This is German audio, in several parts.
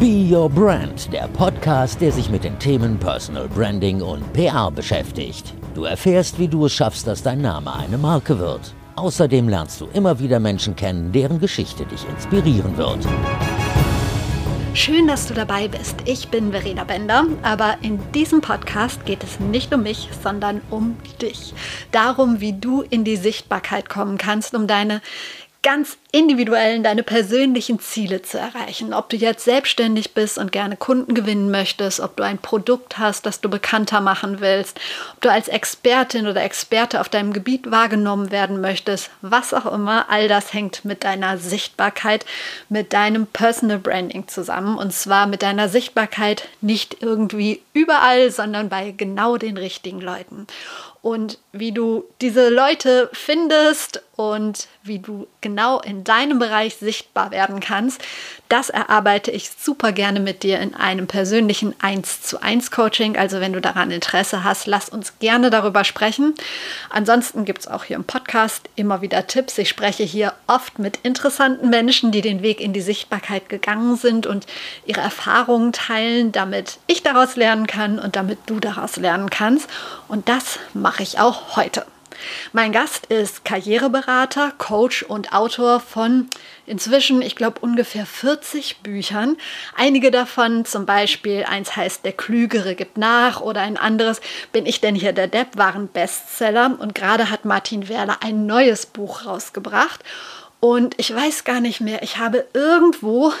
Be Your Brand, der Podcast, der sich mit den Themen Personal Branding und PR beschäftigt. Du erfährst, wie du es schaffst, dass dein Name eine Marke wird. Außerdem lernst du immer wieder Menschen kennen, deren Geschichte dich inspirieren wird. Schön, dass du dabei bist. Ich bin Verena Bender, aber in diesem Podcast geht es nicht um mich, sondern um dich. Darum, wie du in die Sichtbarkeit kommen kannst, um deine ganz individuellen, deine persönlichen Ziele zu erreichen. Ob du jetzt selbstständig bist und gerne Kunden gewinnen möchtest, ob du ein Produkt hast, das du bekannter machen willst, ob du als Expertin oder Experte auf deinem Gebiet wahrgenommen werden möchtest, was auch immer, all das hängt mit deiner Sichtbarkeit, mit deinem Personal Branding zusammen. Und zwar mit deiner Sichtbarkeit nicht irgendwie überall, sondern bei genau den richtigen Leuten und wie du diese Leute findest und wie du genau in deinem Bereich sichtbar werden kannst, das erarbeite ich super gerne mit dir in einem persönlichen 1 zu 1 Coaching. Also wenn du daran Interesse hast, lass uns gerne darüber sprechen. Ansonsten gibt es auch hier im Podcast immer wieder Tipps. Ich spreche hier oft mit interessanten Menschen, die den Weg in die Sichtbarkeit gegangen sind und ihre Erfahrungen teilen, damit ich daraus lernen kann und damit du daraus lernen kannst. Und das mache ich auch heute. Mein Gast ist Karriereberater, Coach und Autor von inzwischen, ich glaube, ungefähr 40 Büchern. Einige davon, zum Beispiel eins heißt Der Klügere gibt nach oder ein anderes Bin ich denn hier der Depp, waren Bestseller. Und gerade hat Martin Werler ein neues Buch rausgebracht. Und ich weiß gar nicht mehr, ich habe irgendwo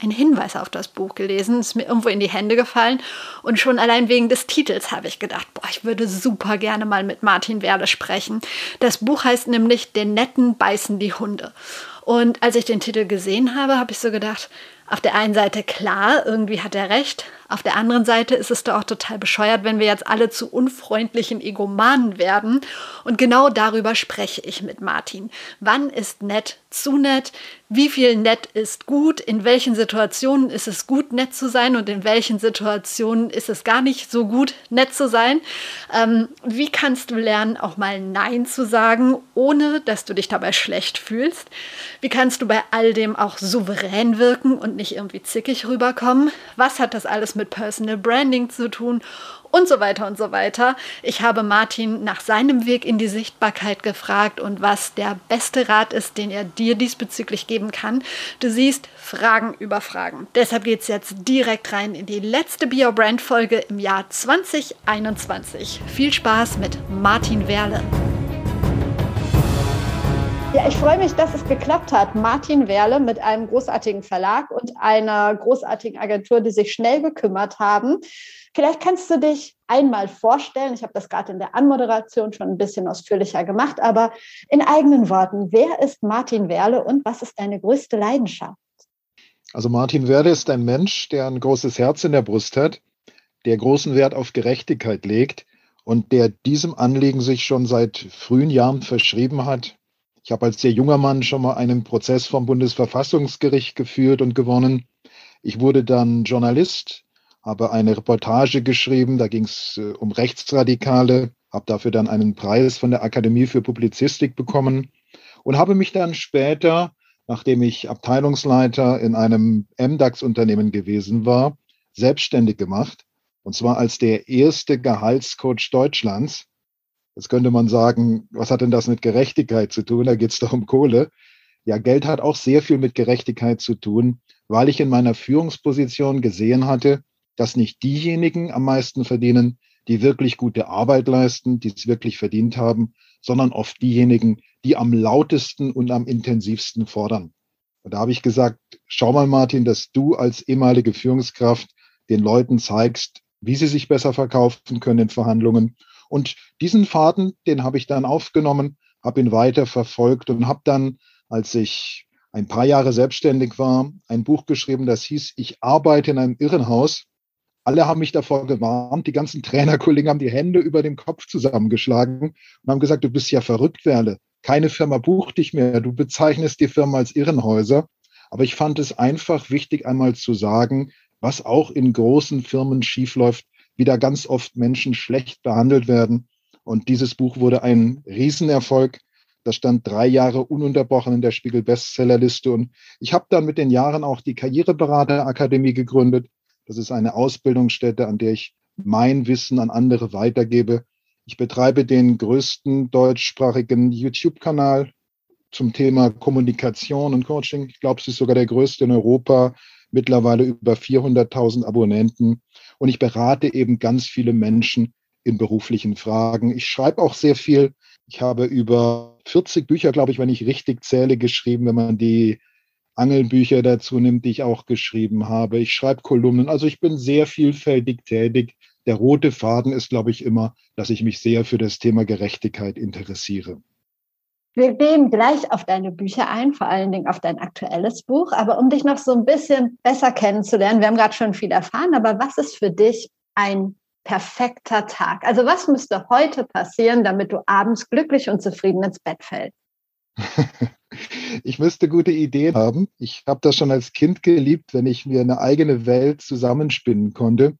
einen Hinweis auf das Buch gelesen, ist mir irgendwo in die Hände gefallen und schon allein wegen des Titels habe ich gedacht, boah, ich würde super gerne mal mit Martin Werle sprechen. Das Buch heißt nämlich Den Netten beißen die Hunde. Und als ich den Titel gesehen habe, habe ich so gedacht, auf der einen Seite klar, irgendwie hat er recht. Auf der anderen Seite ist es doch auch total bescheuert, wenn wir jetzt alle zu unfreundlichen Egomanen werden. Und genau darüber spreche ich mit Martin. Wann ist nett zu nett? Wie viel nett ist gut? In welchen Situationen ist es gut, nett zu sein? Und in welchen Situationen ist es gar nicht so gut, nett zu sein? Ähm, wie kannst du lernen, auch mal Nein zu sagen, ohne dass du dich dabei schlecht fühlst? Wie kannst du bei all dem auch souverän wirken und nicht irgendwie zickig rüberkommen? Was hat das alles mit Personal Branding zu tun und so weiter und so weiter. Ich habe Martin nach seinem Weg in die Sichtbarkeit gefragt und was der beste Rat ist, den er dir diesbezüglich geben kann. Du siehst Fragen über Fragen. Deshalb geht es jetzt direkt rein in die letzte Bio Brand Folge im Jahr 2021. Viel Spaß mit Martin Werle. Ja, ich freue mich, dass es geklappt hat. Martin Werle mit einem großartigen Verlag und einer großartigen Agentur, die sich schnell gekümmert haben. Vielleicht kannst du dich einmal vorstellen. Ich habe das gerade in der Anmoderation schon ein bisschen ausführlicher gemacht, aber in eigenen Worten. Wer ist Martin Werle und was ist deine größte Leidenschaft? Also Martin Werle ist ein Mensch, der ein großes Herz in der Brust hat, der großen Wert auf Gerechtigkeit legt und der diesem Anliegen sich schon seit frühen Jahren verschrieben hat, ich habe als sehr junger Mann schon mal einen Prozess vom Bundesverfassungsgericht geführt und gewonnen. Ich wurde dann Journalist, habe eine Reportage geschrieben, da ging es äh, um Rechtsradikale, habe dafür dann einen Preis von der Akademie für Publizistik bekommen und habe mich dann später, nachdem ich Abteilungsleiter in einem MDAX-Unternehmen gewesen war, selbstständig gemacht. Und zwar als der erste Gehaltscoach Deutschlands Jetzt könnte man sagen, was hat denn das mit Gerechtigkeit zu tun? Da geht es doch um Kohle. Ja, Geld hat auch sehr viel mit Gerechtigkeit zu tun, weil ich in meiner Führungsposition gesehen hatte, dass nicht diejenigen am meisten verdienen, die wirklich gute Arbeit leisten, die es wirklich verdient haben, sondern oft diejenigen, die am lautesten und am intensivsten fordern. Und da habe ich gesagt, schau mal, Martin, dass du als ehemalige Führungskraft den Leuten zeigst, wie sie sich besser verkaufen können in Verhandlungen und diesen Faden, den habe ich dann aufgenommen, habe ihn weiter verfolgt und habe dann, als ich ein paar Jahre selbstständig war, ein Buch geschrieben, das hieß, ich arbeite in einem Irrenhaus. Alle haben mich davor gewarnt, die ganzen Trainerkollegen haben die Hände über dem Kopf zusammengeschlagen und haben gesagt, du bist ja verrückt, Werle. Keine Firma bucht dich mehr, du bezeichnest die Firma als Irrenhäuser. Aber ich fand es einfach wichtig, einmal zu sagen, was auch in großen Firmen schiefläuft, wie da ganz oft Menschen schlecht behandelt werden. Und dieses Buch wurde ein Riesenerfolg. Das stand drei Jahre ununterbrochen in der Spiegel Bestsellerliste. Und ich habe dann mit den Jahren auch die Karriereberaterakademie gegründet. Das ist eine Ausbildungsstätte, an der ich mein Wissen an andere weitergebe. Ich betreibe den größten deutschsprachigen YouTube-Kanal zum Thema Kommunikation und Coaching. Ich glaube, es ist sogar der größte in Europa, mittlerweile über 400.000 Abonnenten. Und ich berate eben ganz viele Menschen in beruflichen Fragen. Ich schreibe auch sehr viel. Ich habe über 40 Bücher, glaube ich, wenn ich richtig zähle, geschrieben, wenn man die Angelbücher dazu nimmt, die ich auch geschrieben habe. Ich schreibe Kolumnen. Also ich bin sehr vielfältig tätig. Der rote Faden ist, glaube ich, immer, dass ich mich sehr für das Thema Gerechtigkeit interessiere. Wir gehen gleich auf deine Bücher ein, vor allen Dingen auf dein aktuelles Buch. Aber um dich noch so ein bisschen besser kennenzulernen, wir haben gerade schon viel erfahren, aber was ist für dich ein perfekter Tag? Also was müsste heute passieren, damit du abends glücklich und zufrieden ins Bett fällst? Ich müsste gute Ideen haben. Ich habe das schon als Kind geliebt, wenn ich mir eine eigene Welt zusammenspinnen konnte.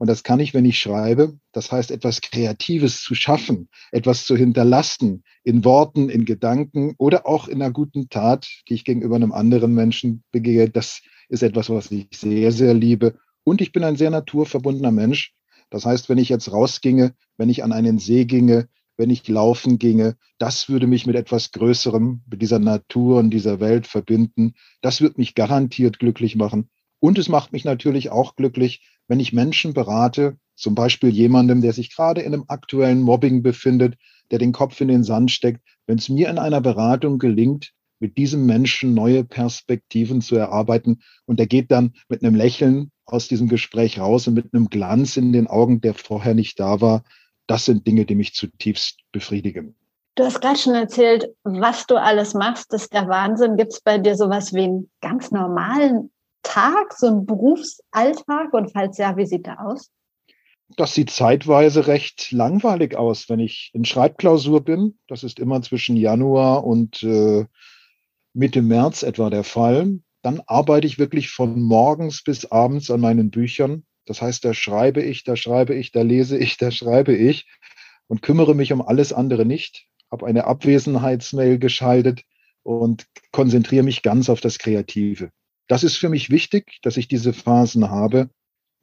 Und das kann ich, wenn ich schreibe. Das heißt, etwas Kreatives zu schaffen, etwas zu hinterlassen, in Worten, in Gedanken oder auch in einer guten Tat, die ich gegenüber einem anderen Menschen begehe. Das ist etwas, was ich sehr, sehr liebe. Und ich bin ein sehr naturverbundener Mensch. Das heißt, wenn ich jetzt rausginge, wenn ich an einen See ginge, wenn ich laufen ginge, das würde mich mit etwas Größerem, mit dieser Natur und dieser Welt verbinden. Das wird mich garantiert glücklich machen. Und es macht mich natürlich auch glücklich, wenn ich Menschen berate, zum Beispiel jemandem, der sich gerade in einem aktuellen Mobbing befindet, der den Kopf in den Sand steckt, wenn es mir in einer Beratung gelingt, mit diesem Menschen neue Perspektiven zu erarbeiten und der geht dann mit einem Lächeln aus diesem Gespräch raus und mit einem Glanz in den Augen, der vorher nicht da war, das sind Dinge, die mich zutiefst befriedigen. Du hast gerade schon erzählt, was du alles machst, das ist der Wahnsinn. Gibt es bei dir sowas wie einen ganz normalen Tag, so ein Berufsalltag? Und falls ja, wie sieht der aus? Das sieht zeitweise recht langweilig aus, wenn ich in Schreibklausur bin. Das ist immer zwischen Januar und äh, Mitte März etwa der Fall. Dann arbeite ich wirklich von morgens bis abends an meinen Büchern. Das heißt, da schreibe ich, da schreibe ich, da lese ich, da schreibe ich und kümmere mich um alles andere nicht. Habe eine Abwesenheitsmail geschaltet und konzentriere mich ganz auf das Kreative. Das ist für mich wichtig, dass ich diese Phasen habe.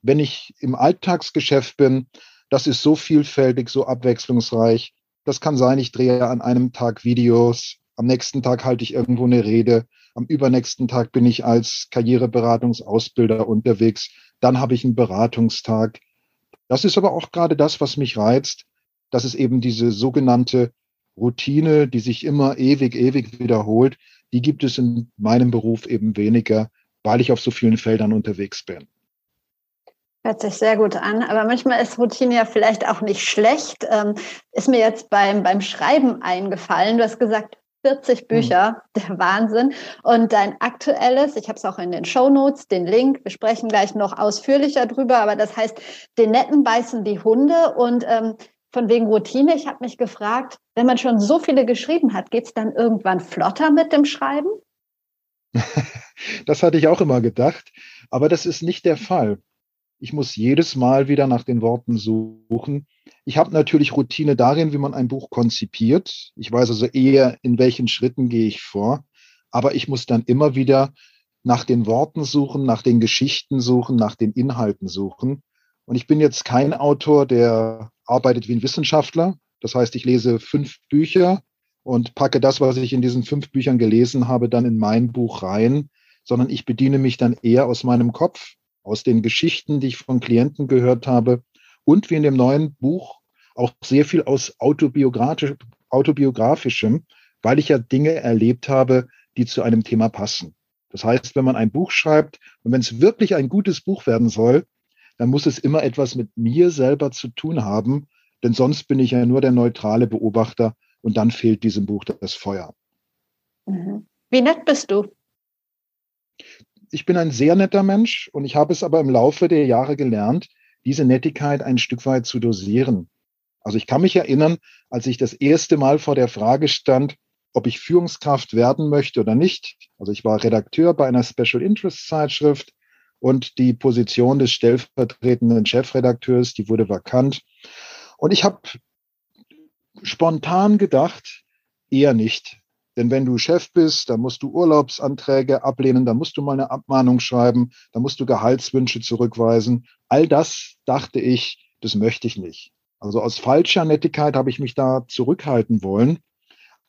Wenn ich im Alltagsgeschäft bin, das ist so vielfältig, so abwechslungsreich. Das kann sein, ich drehe an einem Tag Videos, am nächsten Tag halte ich irgendwo eine Rede, am übernächsten Tag bin ich als Karriereberatungsausbilder unterwegs, dann habe ich einen Beratungstag. Das ist aber auch gerade das, was mich reizt, dass es eben diese sogenannte Routine, die sich immer ewig, ewig wiederholt, die gibt es in meinem Beruf eben weniger weil ich auf so vielen Feldern unterwegs bin. Hört sich sehr gut an, aber manchmal ist Routine ja vielleicht auch nicht schlecht. Ähm, ist mir jetzt beim, beim Schreiben eingefallen. Du hast gesagt, 40 hm. Bücher, der Wahnsinn. Und dein aktuelles, ich habe es auch in den Show Notes, den Link, wir sprechen gleich noch ausführlicher drüber, aber das heißt, den Netten beißen die Hunde und ähm, von wegen Routine. Ich habe mich gefragt, wenn man schon so viele geschrieben hat, geht es dann irgendwann flotter mit dem Schreiben? das hatte ich auch immer gedacht, aber das ist nicht der Fall. Ich muss jedes Mal wieder nach den Worten suchen. Ich habe natürlich Routine darin, wie man ein Buch konzipiert. Ich weiß also eher, in welchen Schritten gehe ich vor. Aber ich muss dann immer wieder nach den Worten suchen, nach den Geschichten suchen, nach den Inhalten suchen. Und ich bin jetzt kein Autor, der arbeitet wie ein Wissenschaftler. Das heißt, ich lese fünf Bücher und packe das, was ich in diesen fünf Büchern gelesen habe, dann in mein Buch rein, sondern ich bediene mich dann eher aus meinem Kopf, aus den Geschichten, die ich von Klienten gehört habe und wie in dem neuen Buch auch sehr viel aus autobiografisch, autobiografischem, weil ich ja Dinge erlebt habe, die zu einem Thema passen. Das heißt, wenn man ein Buch schreibt und wenn es wirklich ein gutes Buch werden soll, dann muss es immer etwas mit mir selber zu tun haben, denn sonst bin ich ja nur der neutrale Beobachter und dann fehlt diesem Buch das Feuer. Mhm. Wie nett bist du? Ich bin ein sehr netter Mensch und ich habe es aber im Laufe der Jahre gelernt, diese Nettigkeit ein Stück weit zu dosieren. Also ich kann mich erinnern, als ich das erste Mal vor der Frage stand, ob ich Führungskraft werden möchte oder nicht. Also ich war Redakteur bei einer Special Interest Zeitschrift und die Position des stellvertretenden Chefredakteurs, die wurde vakant. Und ich habe spontan gedacht, Eher nicht. Denn wenn du Chef bist, dann musst du Urlaubsanträge ablehnen, dann musst du mal eine Abmahnung schreiben, dann musst du Gehaltswünsche zurückweisen. All das dachte ich, das möchte ich nicht. Also aus falscher Nettigkeit habe ich mich da zurückhalten wollen.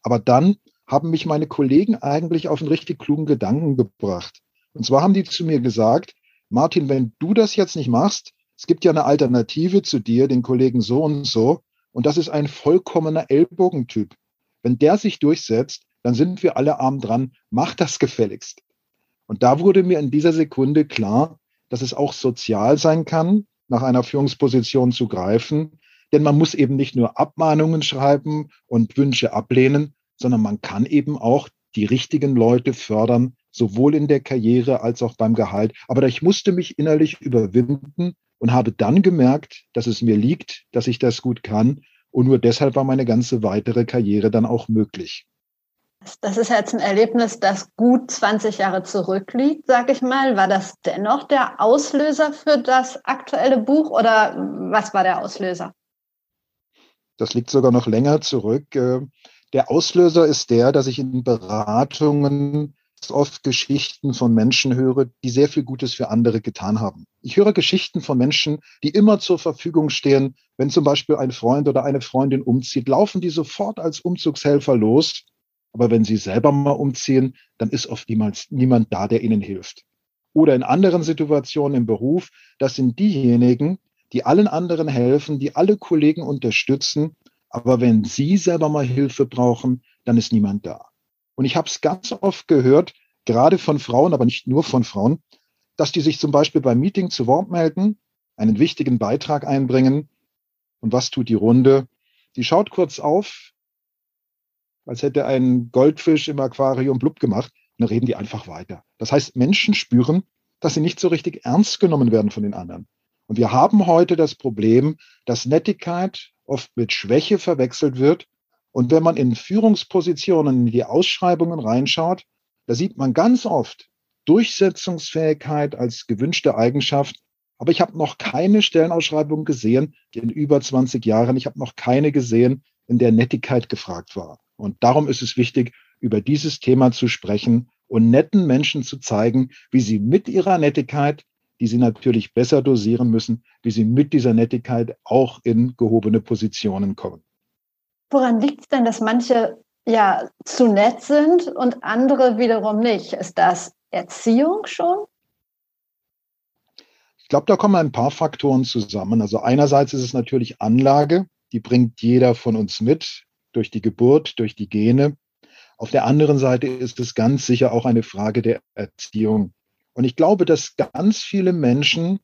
Aber dann haben mich meine Kollegen eigentlich auf einen richtig klugen Gedanken gebracht. Und zwar haben die zu mir gesagt, Martin, wenn du das jetzt nicht machst, es gibt ja eine Alternative zu dir, den Kollegen so und so, und das ist ein vollkommener Ellbogentyp. Wenn der sich durchsetzt, dann sind wir alle arm dran. Mach das gefälligst. Und da wurde mir in dieser Sekunde klar, dass es auch sozial sein kann, nach einer Führungsposition zu greifen. Denn man muss eben nicht nur Abmahnungen schreiben und Wünsche ablehnen, sondern man kann eben auch die richtigen Leute fördern, sowohl in der Karriere als auch beim Gehalt. Aber ich musste mich innerlich überwinden und habe dann gemerkt, dass es mir liegt, dass ich das gut kann. Und nur deshalb war meine ganze weitere Karriere dann auch möglich. Das ist jetzt ein Erlebnis, das gut 20 Jahre zurückliegt, sag ich mal. War das dennoch der Auslöser für das aktuelle Buch oder was war der Auslöser? Das liegt sogar noch länger zurück. Äh, der Auslöser ist der, dass ich in Beratungen oft Geschichten von Menschen höre, die sehr viel Gutes für andere getan haben. Ich höre Geschichten von Menschen, die immer zur Verfügung stehen. Wenn zum Beispiel ein Freund oder eine Freundin umzieht, laufen die sofort als Umzugshelfer los aber wenn sie selber mal umziehen, dann ist oft niemals, niemand da, der ihnen hilft. Oder in anderen Situationen im Beruf, das sind diejenigen, die allen anderen helfen, die alle Kollegen unterstützen. Aber wenn sie selber mal Hilfe brauchen, dann ist niemand da. Und ich habe es ganz oft gehört, gerade von Frauen, aber nicht nur von Frauen, dass die sich zum Beispiel beim Meeting zu Wort melden, einen wichtigen Beitrag einbringen. Und was tut die Runde? Die schaut kurz auf, als hätte ein Goldfisch im Aquarium blub gemacht. Und dann reden die einfach weiter. Das heißt, Menschen spüren, dass sie nicht so richtig ernst genommen werden von den anderen. Und wir haben heute das Problem, dass Nettigkeit oft mit Schwäche verwechselt wird. Und wenn man in Führungspositionen in die Ausschreibungen reinschaut, da sieht man ganz oft Durchsetzungsfähigkeit als gewünschte Eigenschaft. Aber ich habe noch keine Stellenausschreibung gesehen in über 20 Jahren. Ich habe noch keine gesehen, in der Nettigkeit gefragt war. Und darum ist es wichtig, über dieses Thema zu sprechen und netten Menschen zu zeigen, wie sie mit ihrer Nettigkeit, die sie natürlich besser dosieren müssen, wie sie mit dieser Nettigkeit auch in gehobene Positionen kommen. Woran liegt es denn, dass manche ja zu nett sind und andere wiederum nicht? Ist das Erziehung schon? Ich glaube, da kommen ein paar Faktoren zusammen. Also einerseits ist es natürlich Anlage, die bringt jeder von uns mit durch die Geburt, durch die Gene. Auf der anderen Seite ist es ganz sicher auch eine Frage der Erziehung. Und ich glaube, dass ganz viele Menschen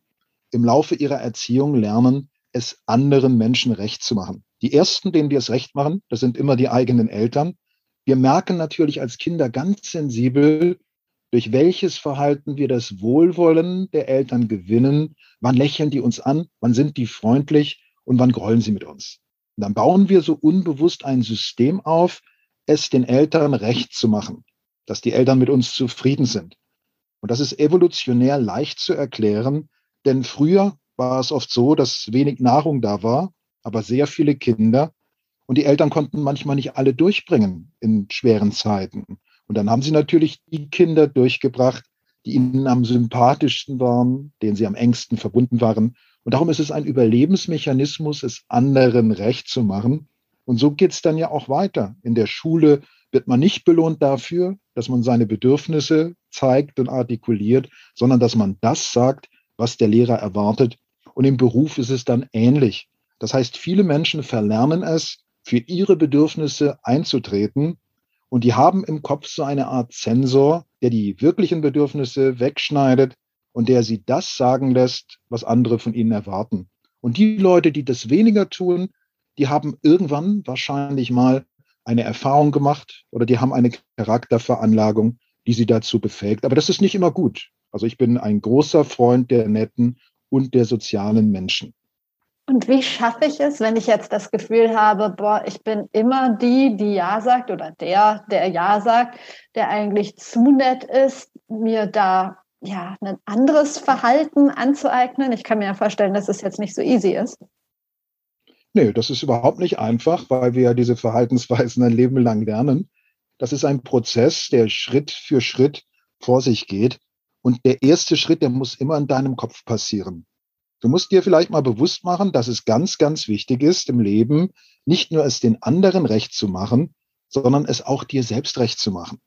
im Laufe ihrer Erziehung lernen, es anderen Menschen recht zu machen. Die ersten, denen wir es recht machen, das sind immer die eigenen Eltern. Wir merken natürlich als Kinder ganz sensibel, durch welches Verhalten wir das Wohlwollen der Eltern gewinnen. Wann lächeln die uns an? Wann sind die freundlich? Und wann grollen sie mit uns? Und dann bauen wir so unbewusst ein System auf, es den Eltern recht zu machen, dass die Eltern mit uns zufrieden sind. Und das ist evolutionär leicht zu erklären, denn früher war es oft so, dass wenig Nahrung da war, aber sehr viele Kinder. Und die Eltern konnten manchmal nicht alle durchbringen in schweren Zeiten. Und dann haben sie natürlich die Kinder durchgebracht, die ihnen am sympathischsten waren, denen sie am engsten verbunden waren. Und darum ist es ein Überlebensmechanismus, es anderen recht zu machen. Und so geht es dann ja auch weiter. In der Schule wird man nicht belohnt dafür, dass man seine Bedürfnisse zeigt und artikuliert, sondern dass man das sagt, was der Lehrer erwartet. Und im Beruf ist es dann ähnlich. Das heißt, viele Menschen verlernen es, für ihre Bedürfnisse einzutreten. Und die haben im Kopf so eine Art Zensor, der die wirklichen Bedürfnisse wegschneidet und der sie das sagen lässt, was andere von ihnen erwarten. Und die Leute, die das weniger tun, die haben irgendwann wahrscheinlich mal eine Erfahrung gemacht oder die haben eine Charakterveranlagung, die sie dazu befähigt. Aber das ist nicht immer gut. Also ich bin ein großer Freund der netten und der sozialen Menschen. Und wie schaffe ich es, wenn ich jetzt das Gefühl habe, boah, ich bin immer die, die Ja sagt oder der, der Ja sagt, der eigentlich zu nett ist, mir da ja, ein anderes Verhalten anzueignen? Ich kann mir ja vorstellen, dass es jetzt nicht so easy ist. Nee, das ist überhaupt nicht einfach, weil wir ja diese Verhaltensweisen ein Leben lang lernen. Das ist ein Prozess, der Schritt für Schritt vor sich geht. Und der erste Schritt, der muss immer in deinem Kopf passieren. Du musst dir vielleicht mal bewusst machen, dass es ganz, ganz wichtig ist im Leben, nicht nur es den anderen recht zu machen, sondern es auch dir selbst recht zu machen.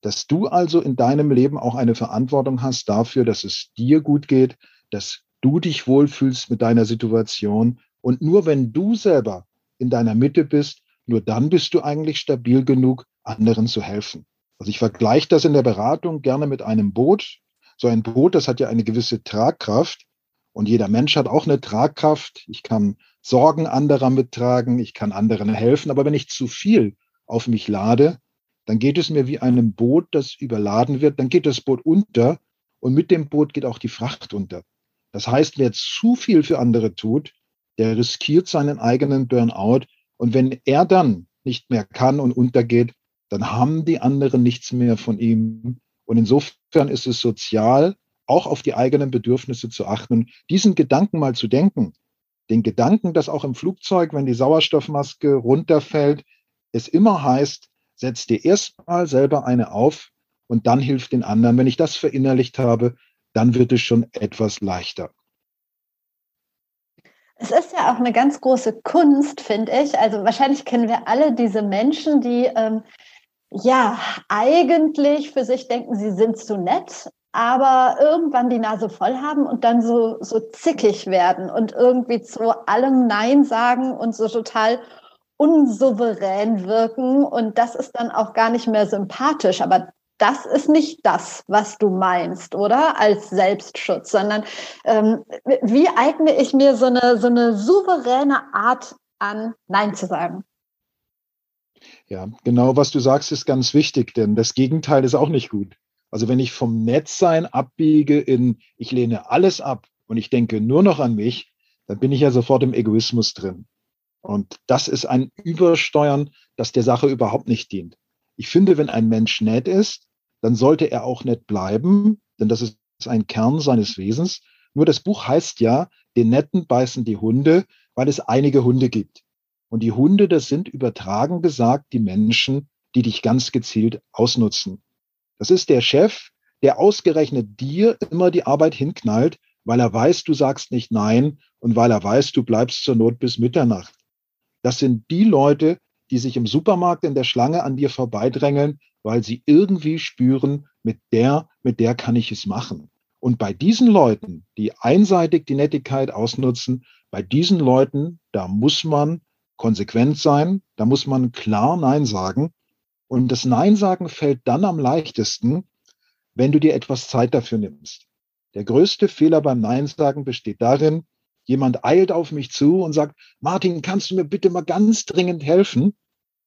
Dass du also in deinem Leben auch eine Verantwortung hast dafür, dass es dir gut geht, dass du dich wohlfühlst mit deiner Situation. Und nur wenn du selber in deiner Mitte bist, nur dann bist du eigentlich stabil genug, anderen zu helfen. Also ich vergleiche das in der Beratung gerne mit einem Boot. So ein Boot, das hat ja eine gewisse Tragkraft und jeder Mensch hat auch eine Tragkraft. Ich kann Sorgen anderer mittragen, ich kann anderen helfen, aber wenn ich zu viel auf mich lade, dann geht es mir wie einem Boot, das überladen wird, dann geht das Boot unter und mit dem Boot geht auch die Fracht unter. Das heißt, wer zu viel für andere tut, der riskiert seinen eigenen Burnout und wenn er dann nicht mehr kann und untergeht, dann haben die anderen nichts mehr von ihm. Und insofern ist es sozial, auch auf die eigenen Bedürfnisse zu achten, diesen Gedanken mal zu denken. Den Gedanken, dass auch im Flugzeug, wenn die Sauerstoffmaske runterfällt, es immer heißt, setz dir erstmal selber eine auf und dann hilft den anderen. Wenn ich das verinnerlicht habe, dann wird es schon etwas leichter. Es ist ja auch eine ganz große Kunst, finde ich. Also wahrscheinlich kennen wir alle diese Menschen, die ähm, ja eigentlich für sich denken, sie sind zu nett, aber irgendwann die Nase voll haben und dann so, so zickig werden und irgendwie zu allem Nein sagen und so total unsouverän wirken. Und das ist dann auch gar nicht mehr sympathisch. Aber das ist nicht das, was du meinst, oder? Als Selbstschutz, sondern ähm, wie eigne ich mir so eine, so eine souveräne Art an, Nein zu sagen? Ja, genau was du sagst, ist ganz wichtig, denn das Gegenteil ist auch nicht gut. Also wenn ich vom Netzsein abbiege in, ich lehne alles ab und ich denke nur noch an mich, dann bin ich ja sofort im Egoismus drin. Und das ist ein Übersteuern, das der Sache überhaupt nicht dient. Ich finde, wenn ein Mensch nett ist, dann sollte er auch nett bleiben, denn das ist ein Kern seines Wesens. Nur das Buch heißt ja, den Netten beißen die Hunde, weil es einige Hunde gibt. Und die Hunde, das sind übertragen gesagt die Menschen, die dich ganz gezielt ausnutzen. Das ist der Chef, der ausgerechnet dir immer die Arbeit hinknallt, weil er weiß, du sagst nicht nein und weil er weiß, du bleibst zur Not bis Mitternacht. Das sind die Leute, die sich im Supermarkt in der Schlange an dir vorbeidrängeln, weil sie irgendwie spüren, mit der, mit der kann ich es machen. Und bei diesen Leuten, die einseitig die Nettigkeit ausnutzen, bei diesen Leuten, da muss man konsequent sein, da muss man klar Nein sagen. Und das Nein sagen fällt dann am leichtesten, wenn du dir etwas Zeit dafür nimmst. Der größte Fehler beim Nein sagen besteht darin, jemand eilt auf mich zu und sagt, Martin, kannst du mir bitte mal ganz dringend helfen?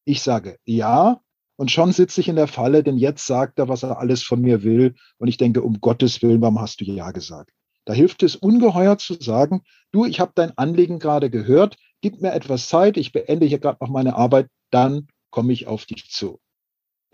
Ich sage ja, und schon sitze ich in der Falle, denn jetzt sagt er, was er alles von mir will. Und ich denke, um Gottes Willen, warum hast du Ja gesagt? Da hilft es ungeheuer zu sagen, du, ich habe dein Anliegen gerade gehört, gib mir etwas Zeit, ich beende hier gerade noch meine Arbeit, dann komme ich auf dich zu.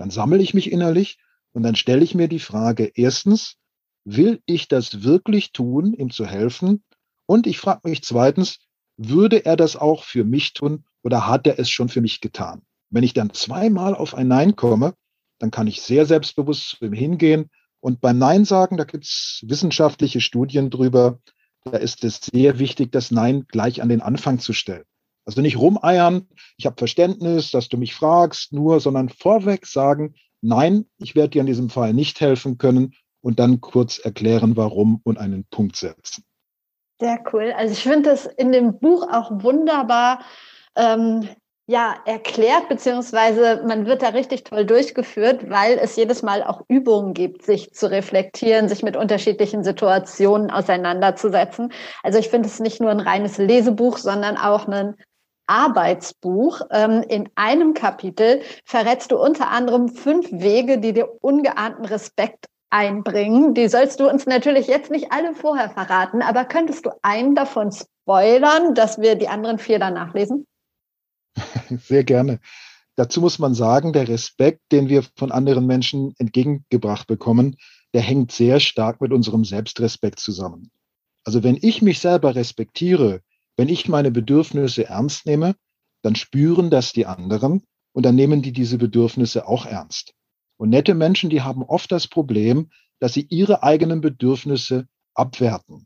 Dann sammle ich mich innerlich und dann stelle ich mir die Frage, erstens, will ich das wirklich tun, ihm zu helfen? Und ich frage mich zweitens, würde er das auch für mich tun oder hat er es schon für mich getan? Wenn ich dann zweimal auf ein Nein komme, dann kann ich sehr selbstbewusst zu ihm hingehen. Und beim Nein sagen, da gibt es wissenschaftliche Studien drüber, da ist es sehr wichtig, das Nein gleich an den Anfang zu stellen. Also nicht rumeiern, ich habe Verständnis, dass du mich fragst, nur, sondern vorweg sagen, nein, ich werde dir in diesem Fall nicht helfen können und dann kurz erklären, warum und einen Punkt setzen. Sehr cool. Also ich finde das in dem Buch auch wunderbar ähm, ja, erklärt, beziehungsweise man wird da richtig toll durchgeführt, weil es jedes Mal auch Übungen gibt, sich zu reflektieren, sich mit unterschiedlichen Situationen auseinanderzusetzen. Also ich finde es nicht nur ein reines Lesebuch, sondern auch ein Arbeitsbuch. Ähm, in einem Kapitel verrätst du unter anderem fünf Wege, die dir ungeahnten Respekt einbringen. Die sollst du uns natürlich jetzt nicht alle vorher verraten, aber könntest du einen davon spoilern, dass wir die anderen vier dann nachlesen? Sehr gerne. Dazu muss man sagen, der Respekt, den wir von anderen Menschen entgegengebracht bekommen, der hängt sehr stark mit unserem Selbstrespekt zusammen. Also wenn ich mich selber respektiere, Wenn ich meine Bedürfnisse ernst nehme, dann spüren das die anderen und dann nehmen die diese Bedürfnisse auch ernst. Und nette Menschen, die haben oft das Problem, dass sie ihre eigenen Bedürfnisse abwerten.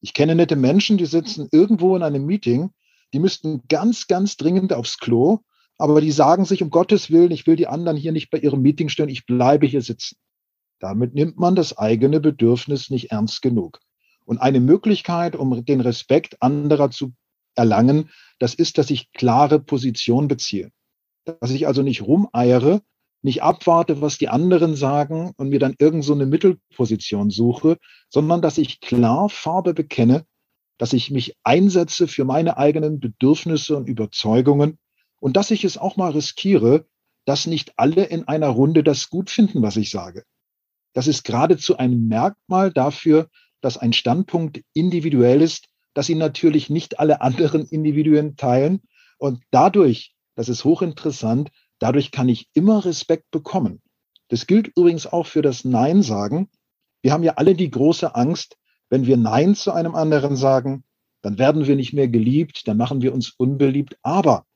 Ich kenne nette Menschen, die sitzen irgendwo in einem Meeting, die müssten ganz, ganz dringend aufs Klo, aber die sagen sich, um Gottes Willen, ich will die anderen hier nicht bei ihrem Meeting stören, ich bleibe hier sitzen. Damit nimmt man das eigene Bedürfnis nicht ernst genug. Und eine Möglichkeit, um den Respekt anderer zu erlangen, das ist, dass ich klare Position beziehe. Dass ich also nicht rumeiere, nicht abwarte, was die anderen sagen und mir dann irgend so eine Mittelposition suche, sondern dass ich klar Farbe bekenne, dass ich mich einsetze für meine eigenen Bedürfnisse und Überzeugungen und dass ich es auch mal riskiere, dass nicht alle in einer Runde das gut finden, was ich sage. Das ist geradezu ein Merkmal dafür, dass ein Standpunkt individuell ist, dass ihn natürlich nicht alle anderen Individuen teilen. Und dadurch, das ist hochinteressant, dadurch kann ich immer Respekt bekommen. Das gilt übrigens auch für das Nein sagen. Wir haben ja alle die große Angst, wenn wir Nein zu einem anderen sagen, dann werden wir nicht mehr geliebt, dann machen wir uns unbeliebt. Aber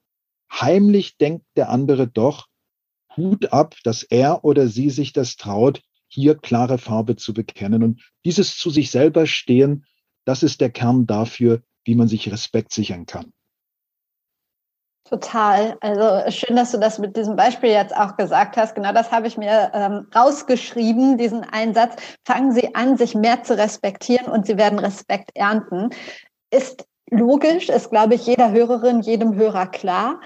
heimlich denkt der andere doch, Hut ab, dass er oder sie sich das traut, hier klare Farbe zu bekennen. Und dieses zu sich selber stehen, das ist der Kern dafür, wie man sich Respekt sichern kann. Total. Also schön, dass du das mit diesem Beispiel jetzt auch gesagt hast. Genau das habe ich mir ähm, rausgeschrieben, diesen Einsatz. Fangen Sie an, sich mehr zu respektieren und Sie werden Respekt ernten. Ist logisch, ist, glaube ich, jeder Hörerin, jedem Hörer klar.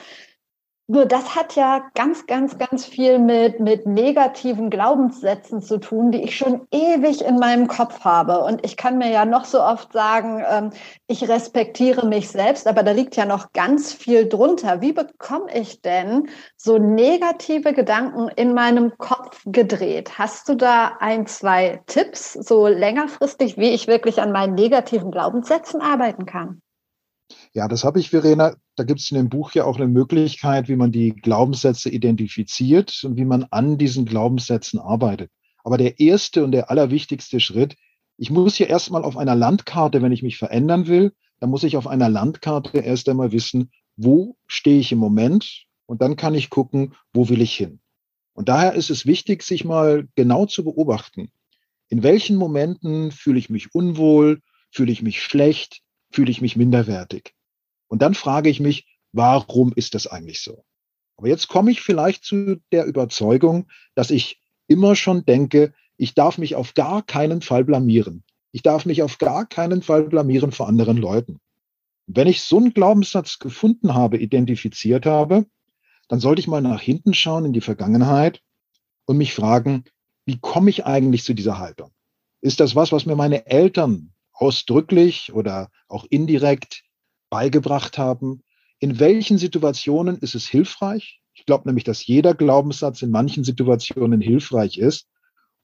Nur das hat ja ganz, ganz, ganz viel mit, mit negativen Glaubenssätzen zu tun, die ich schon ewig in meinem Kopf habe. Und ich kann mir ja noch so oft sagen, ähm, ich respektiere mich selbst, aber da liegt ja noch ganz viel drunter. Wie bekomme ich denn so negative Gedanken in meinem Kopf gedreht? Hast du da ein, zwei Tipps, so längerfristig, wie ich wirklich an meinen negativen Glaubenssätzen arbeiten kann? Ja, das habe ich, Verena. Da gibt es in dem Buch ja auch eine Möglichkeit, wie man die Glaubenssätze identifiziert und wie man an diesen Glaubenssätzen arbeitet. Aber der erste und der allerwichtigste Schritt, ich muss ja erstmal auf einer Landkarte, wenn ich mich verändern will, dann muss ich auf einer Landkarte erst einmal wissen, wo stehe ich im Moment und dann kann ich gucken, wo will ich hin. Und daher ist es wichtig, sich mal genau zu beobachten. In welchen Momenten fühle ich mich unwohl, fühle ich mich schlecht, fühle ich mich minderwertig. Und dann frage ich mich, warum ist das eigentlich so? Aber jetzt komme ich vielleicht zu der Überzeugung, dass ich immer schon denke, ich darf mich auf gar keinen Fall blamieren. Ich darf mich auf gar keinen Fall blamieren vor anderen Leuten. wenn ich so einen Glaubenssatz gefunden habe, identifiziert habe, dann sollte ich mal nach hinten schauen in die Vergangenheit und mich fragen, wie komme ich eigentlich zu dieser Haltung? Ist das was, was mir meine Eltern ausdrücklich oder auch indirekt beigebracht haben. In welchen Situationen ist es hilfreich? Ich glaube nämlich, dass jeder Glaubenssatz in manchen Situationen hilfreich ist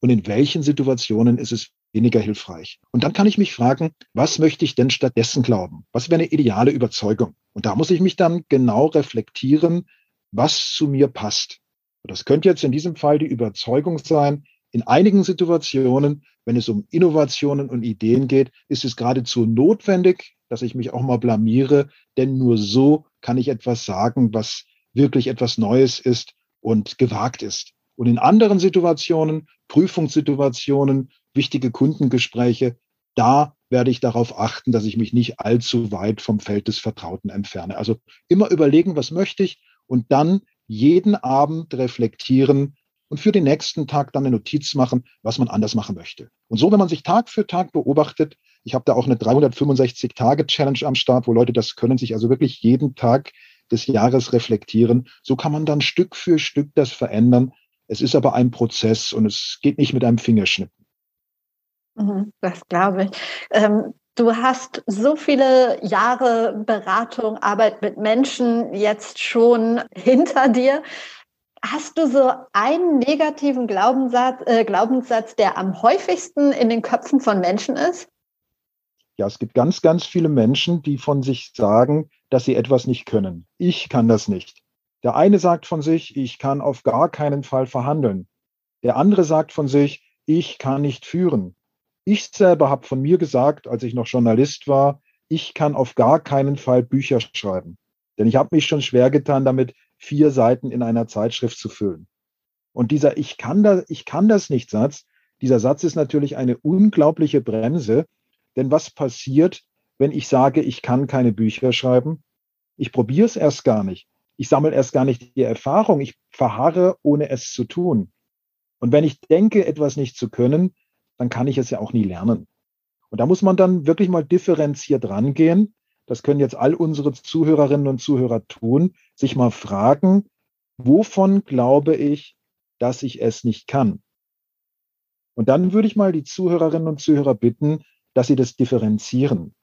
und in welchen Situationen ist es weniger hilfreich. Und dann kann ich mich fragen, was möchte ich denn stattdessen glauben? Was wäre eine ideale Überzeugung? Und da muss ich mich dann genau reflektieren, was zu mir passt. Und das könnte jetzt in diesem Fall die Überzeugung sein, in einigen Situationen, wenn es um Innovationen und Ideen geht, ist es geradezu notwendig, dass ich mich auch mal blamiere, denn nur so kann ich etwas sagen, was wirklich etwas Neues ist und gewagt ist. Und in anderen Situationen, Prüfungssituationen, wichtige Kundengespräche, da werde ich darauf achten, dass ich mich nicht allzu weit vom Feld des Vertrauten entferne. Also immer überlegen, was möchte ich und dann jeden Abend reflektieren, und für den nächsten Tag dann eine Notiz machen, was man anders machen möchte. Und so, wenn man sich Tag für Tag beobachtet, ich habe da auch eine 365-Tage-Challenge am Start, wo Leute das können, sich also wirklich jeden Tag des Jahres reflektieren. So kann man dann Stück für Stück das verändern. Es ist aber ein Prozess und es geht nicht mit einem Fingerschnippen. Mhm, das glaube ich. Ähm, du hast so viele Jahre Beratung, Arbeit mit Menschen jetzt schon hinter dir. Hast du so einen negativen Glaubenssatz, äh, Glaubenssatz, der am häufigsten in den Köpfen von Menschen ist? Ja, es gibt ganz, ganz viele Menschen, die von sich sagen, dass sie etwas nicht können. Ich kann das nicht. Der eine sagt von sich, ich kann auf gar keinen Fall verhandeln. Der andere sagt von sich, ich kann nicht führen. Ich selber habe von mir gesagt, als ich noch Journalist war, ich kann auf gar keinen Fall Bücher schreiben. Denn ich habe mich schon schwer getan, damit vier Seiten in einer Zeitschrift zu füllen. Und dieser Ich kann das, ich kann das nicht Satz, dieser Satz ist natürlich eine unglaubliche Bremse. Denn was passiert, wenn ich sage, ich kann keine Bücher schreiben? Ich probiere es erst gar nicht. Ich sammle erst gar nicht die Erfahrung. Ich verharre, ohne es zu tun. Und wenn ich denke, etwas nicht zu können, dann kann ich es ja auch nie lernen. Und da muss man dann wirklich mal differenziert rangehen. Das können jetzt all unsere Zuhörerinnen und Zuhörer tun, sich mal fragen, wovon glaube ich, dass ich es nicht kann? Und dann würde ich mal die Zuhörerinnen und Zuhörer bitten, dass sie das differenzieren.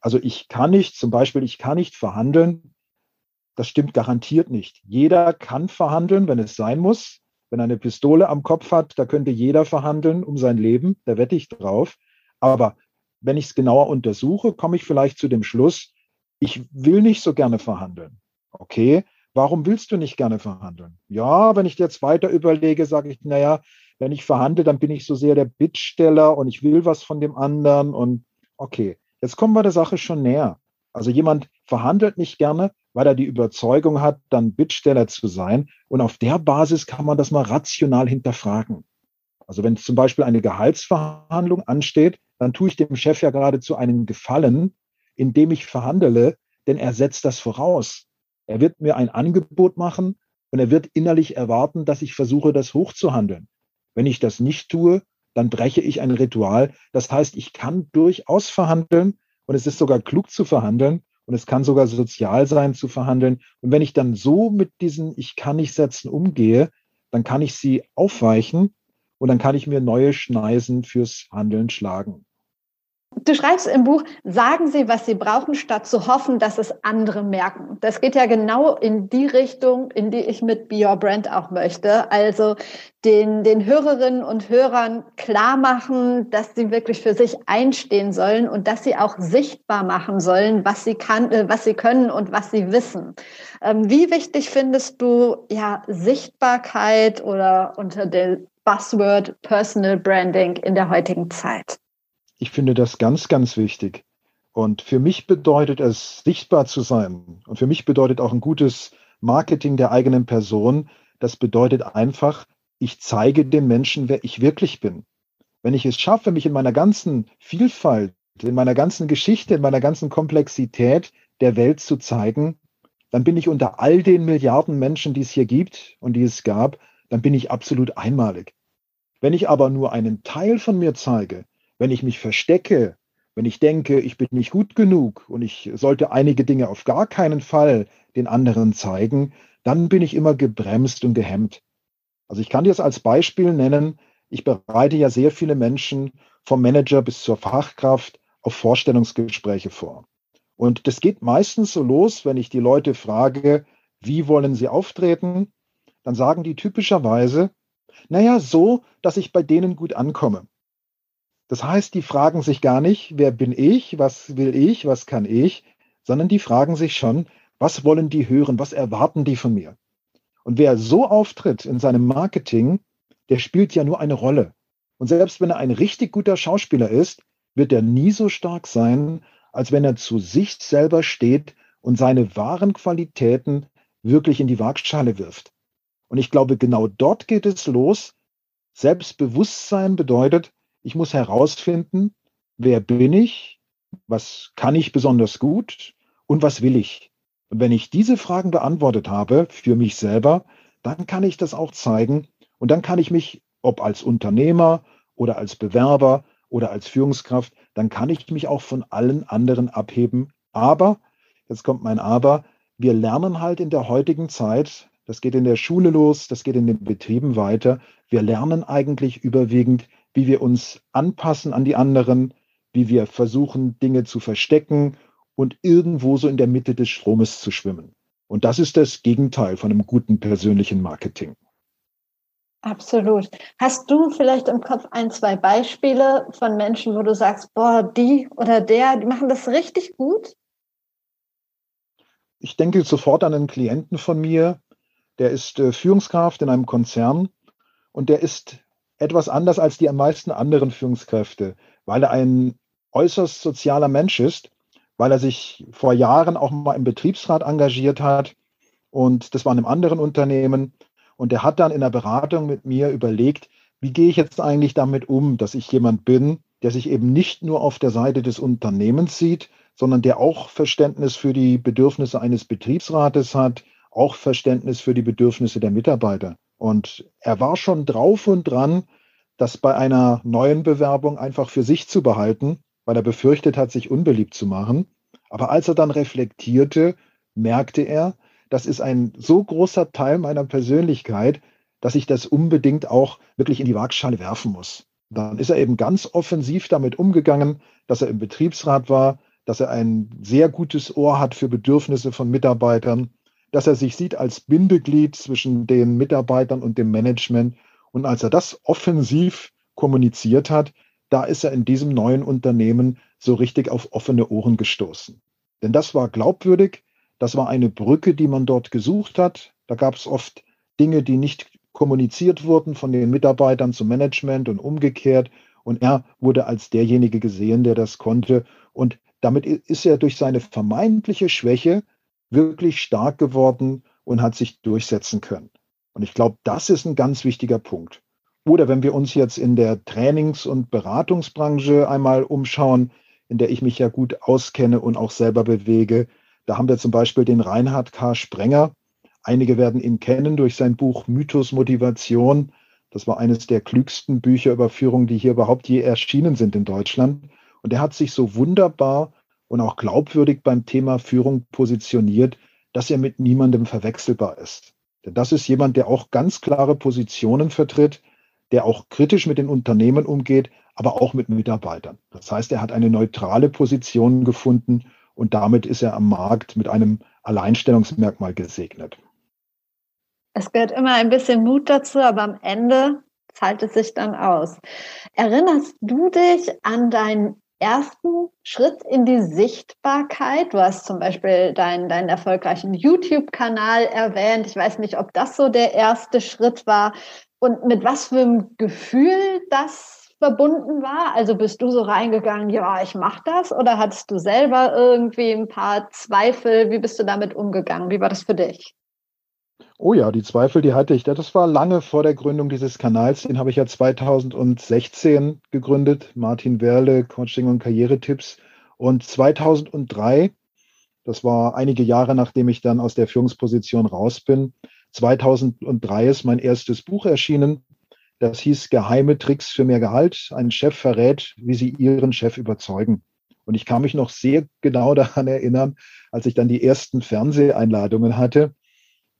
Also ich kann nicht, zum Beispiel, ich kann nicht verhandeln. Das stimmt garantiert nicht. Jeder kann verhandeln, wenn es sein muss. Wenn er eine Pistole am Kopf hat, da könnte jeder verhandeln um sein Leben. Da wette ich drauf. Aber wenn ich es genauer untersuche, komme ich vielleicht zu dem Schluss, ich will nicht so gerne verhandeln. Okay, warum willst du nicht gerne verhandeln? Ja, wenn ich jetzt weiter überlege, sage ich, naja, wenn ich verhandle, dann bin ich so sehr der Bittsteller und ich will was von dem anderen und okay, jetzt kommen wir der Sache schon näher. Also jemand verhandelt nicht gerne, weil er die Überzeugung hat, dann Bittsteller zu sein. Und auf der Basis kann man das mal rational hinterfragen. Also wenn zum Beispiel eine Gehaltsverhandlung ansteht, dann tue ich dem Chef ja geradezu einen Gefallen, indem ich verhandele, denn er setzt das voraus. Er wird mir ein Angebot machen und er wird innerlich erwarten, dass ich versuche, das hochzuhandeln. Wenn ich das nicht tue, dann breche ich ein Ritual. Das heißt, ich kann durchaus verhandeln und es ist sogar klug zu verhandeln und es kann sogar sozial sein zu verhandeln. Und wenn ich dann so mit diesen Ich kann nicht Sätzen umgehe, dann kann ich sie aufweichen und dann kann ich mir neue Schneisen fürs Handeln schlagen. Du schreibst im Buch, sagen Sie, was Sie brauchen, statt zu hoffen, dass es andere merken. Das geht ja genau in die Richtung, in die ich mit Be Your Brand auch möchte. Also den, den Hörerinnen und Hörern klar machen, dass sie wirklich für sich einstehen sollen und dass sie auch sichtbar machen sollen, was sie kann, äh, was sie können und was sie wissen. Ähm, wie wichtig findest du ja Sichtbarkeit oder unter dem Buzzword Personal Branding in der heutigen Zeit? Ich finde das ganz, ganz wichtig. Und für mich bedeutet es, sichtbar zu sein. Und für mich bedeutet auch ein gutes Marketing der eigenen Person. Das bedeutet einfach, ich zeige den Menschen, wer ich wirklich bin. Wenn ich es schaffe, mich in meiner ganzen Vielfalt, in meiner ganzen Geschichte, in meiner ganzen Komplexität der Welt zu zeigen, dann bin ich unter all den Milliarden Menschen, die es hier gibt und die es gab, dann bin ich absolut einmalig. Wenn ich aber nur einen Teil von mir zeige, wenn ich mich verstecke, wenn ich denke, ich bin nicht gut genug und ich sollte einige Dinge auf gar keinen Fall den anderen zeigen, dann bin ich immer gebremst und gehemmt. Also ich kann dir das als Beispiel nennen. Ich bereite ja sehr viele Menschen vom Manager bis zur Fachkraft auf Vorstellungsgespräche vor. Und das geht meistens so los, wenn ich die Leute frage, wie wollen sie auftreten? Dann sagen die typischerweise, naja, so, dass ich bei denen gut ankomme. Das heißt, die fragen sich gar nicht, wer bin ich, was will ich, was kann ich, sondern die fragen sich schon, was wollen die hören, was erwarten die von mir. Und wer so auftritt in seinem Marketing, der spielt ja nur eine Rolle. Und selbst wenn er ein richtig guter Schauspieler ist, wird er nie so stark sein, als wenn er zu sich selber steht und seine wahren Qualitäten wirklich in die Waagschale wirft. Und ich glaube, genau dort geht es los. Selbstbewusstsein bedeutet, ich muss herausfinden, wer bin ich, was kann ich besonders gut und was will ich. Und wenn ich diese Fragen beantwortet habe für mich selber, dann kann ich das auch zeigen und dann kann ich mich, ob als Unternehmer oder als Bewerber oder als Führungskraft, dann kann ich mich auch von allen anderen abheben. Aber, jetzt kommt mein Aber, wir lernen halt in der heutigen Zeit, das geht in der Schule los, das geht in den Betrieben weiter, wir lernen eigentlich überwiegend, wie wir uns anpassen an die anderen, wie wir versuchen, Dinge zu verstecken und irgendwo so in der Mitte des Stromes zu schwimmen. Und das ist das Gegenteil von einem guten persönlichen Marketing. Absolut. Hast du vielleicht im Kopf ein, zwei Beispiele von Menschen, wo du sagst, boah, die oder der, die machen das richtig gut? Ich denke sofort an einen Klienten von mir, der ist äh, Führungskraft in einem Konzern und der ist etwas anders als die am meisten anderen Führungskräfte, weil er ein äußerst sozialer Mensch ist weil er sich vor Jahren auch mal im Betriebsrat engagiert hat. Und das war in einem anderen Unternehmen. Und er hat dann in der Beratung mit mir überlegt, wie gehe ich jetzt eigentlich damit um, dass ich jemand bin, der sich eben nicht nur auf der Seite des Unternehmens sieht, sondern der auch Verständnis für die Bedürfnisse eines Betriebsrates hat, auch Verständnis für die Bedürfnisse der Mitarbeiter. Und er war schon drauf und dran, das bei einer neuen Bewerbung einfach für sich zu behalten, weil er befürchtet hat, sich unbeliebt zu machen. Aber als er dann reflektierte, merkte er, das ist ein so großer Teil meiner Persönlichkeit, dass ich das unbedingt auch wirklich in die Waagschale werfen muss. Dann ist er eben ganz offensiv damit umgegangen, dass er im Betriebsrat war, dass er ein sehr gutes Ohr hat für Bedürfnisse von Mitarbeitern, dass er sich sieht als Bindeglied zwischen den Mitarbeitern und dem Management. Und als er das offensiv kommuniziert hat, da ist er in diesem neuen Unternehmen so richtig auf offene Ohren gestoßen. Denn das war glaubwürdig, das war eine Brücke, die man dort gesucht hat. Da gab es oft Dinge, die nicht kommuniziert wurden von den Mitarbeitern zum Management und umgekehrt. Und er wurde als derjenige gesehen, der das konnte. Und damit ist er durch seine vermeintliche Schwäche wirklich stark geworden und hat sich durchsetzen können. Und ich glaube, das ist ein ganz wichtiger Punkt. Oder wenn wir uns jetzt in der Trainings- und Beratungsbranche einmal umschauen, in der ich mich ja gut auskenne und auch selber bewege, da haben wir zum Beispiel den Reinhard K. Sprenger. Einige werden ihn kennen durch sein Buch Mythos Motivation. Das war eines der klügsten Bücher über Führung, die hier überhaupt je erschienen sind in Deutschland. Und er hat sich so wunderbar und auch glaubwürdig beim Thema Führung positioniert, dass er mit niemandem verwechselbar ist. Denn das ist jemand, der auch ganz klare Positionen vertritt, der auch kritisch mit den Unternehmen umgeht, aber auch mit Mitarbeitern. Das heißt, er hat eine neutrale Position gefunden und damit ist er am Markt mit einem Alleinstellungsmerkmal gesegnet. Es gehört immer ein bisschen Mut dazu, aber am Ende zahlt es sich dann aus. Erinnerst du dich an deinen ersten Schritt in die Sichtbarkeit? Du hast zum Beispiel deinen, deinen erfolgreichen YouTube-Kanal erwähnt. Ich weiß nicht, ob das so der erste Schritt war und mit was für einem Gefühl das verbunden war. Also bist du so reingegangen, ja, ich mache das oder hattest du selber irgendwie ein paar Zweifel? Wie bist du damit umgegangen? Wie war das für dich? Oh ja, die Zweifel, die hatte ich. Das war lange vor der Gründung dieses Kanals. Den habe ich ja 2016 gegründet. Martin Werle, Coaching und Karrieretipps. Und 2003, das war einige Jahre nachdem ich dann aus der Führungsposition raus bin, 2003 ist mein erstes Buch erschienen. Das hieß Geheime Tricks für mehr Gehalt. Ein Chef verrät, wie Sie Ihren Chef überzeugen. Und ich kann mich noch sehr genau daran erinnern, als ich dann die ersten Fernseheinladungen hatte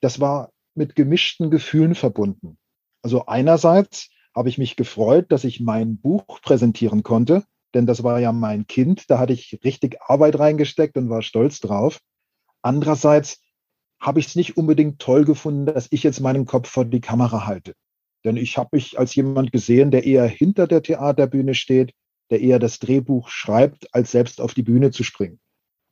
das war mit gemischten Gefühlen verbunden. Also einerseits habe ich mich gefreut, dass ich mein Buch präsentieren konnte, denn das war ja mein Kind, da hatte ich richtig Arbeit reingesteckt und war stolz drauf. Andererseits habe ich es nicht unbedingt toll gefunden, dass ich jetzt meinen Kopf vor die Kamera halte. Denn ich habe mich als jemand gesehen, der eher hinter der Theaterbühne steht, der eher das Drehbuch schreibt, als selbst auf die Bühne zu springen.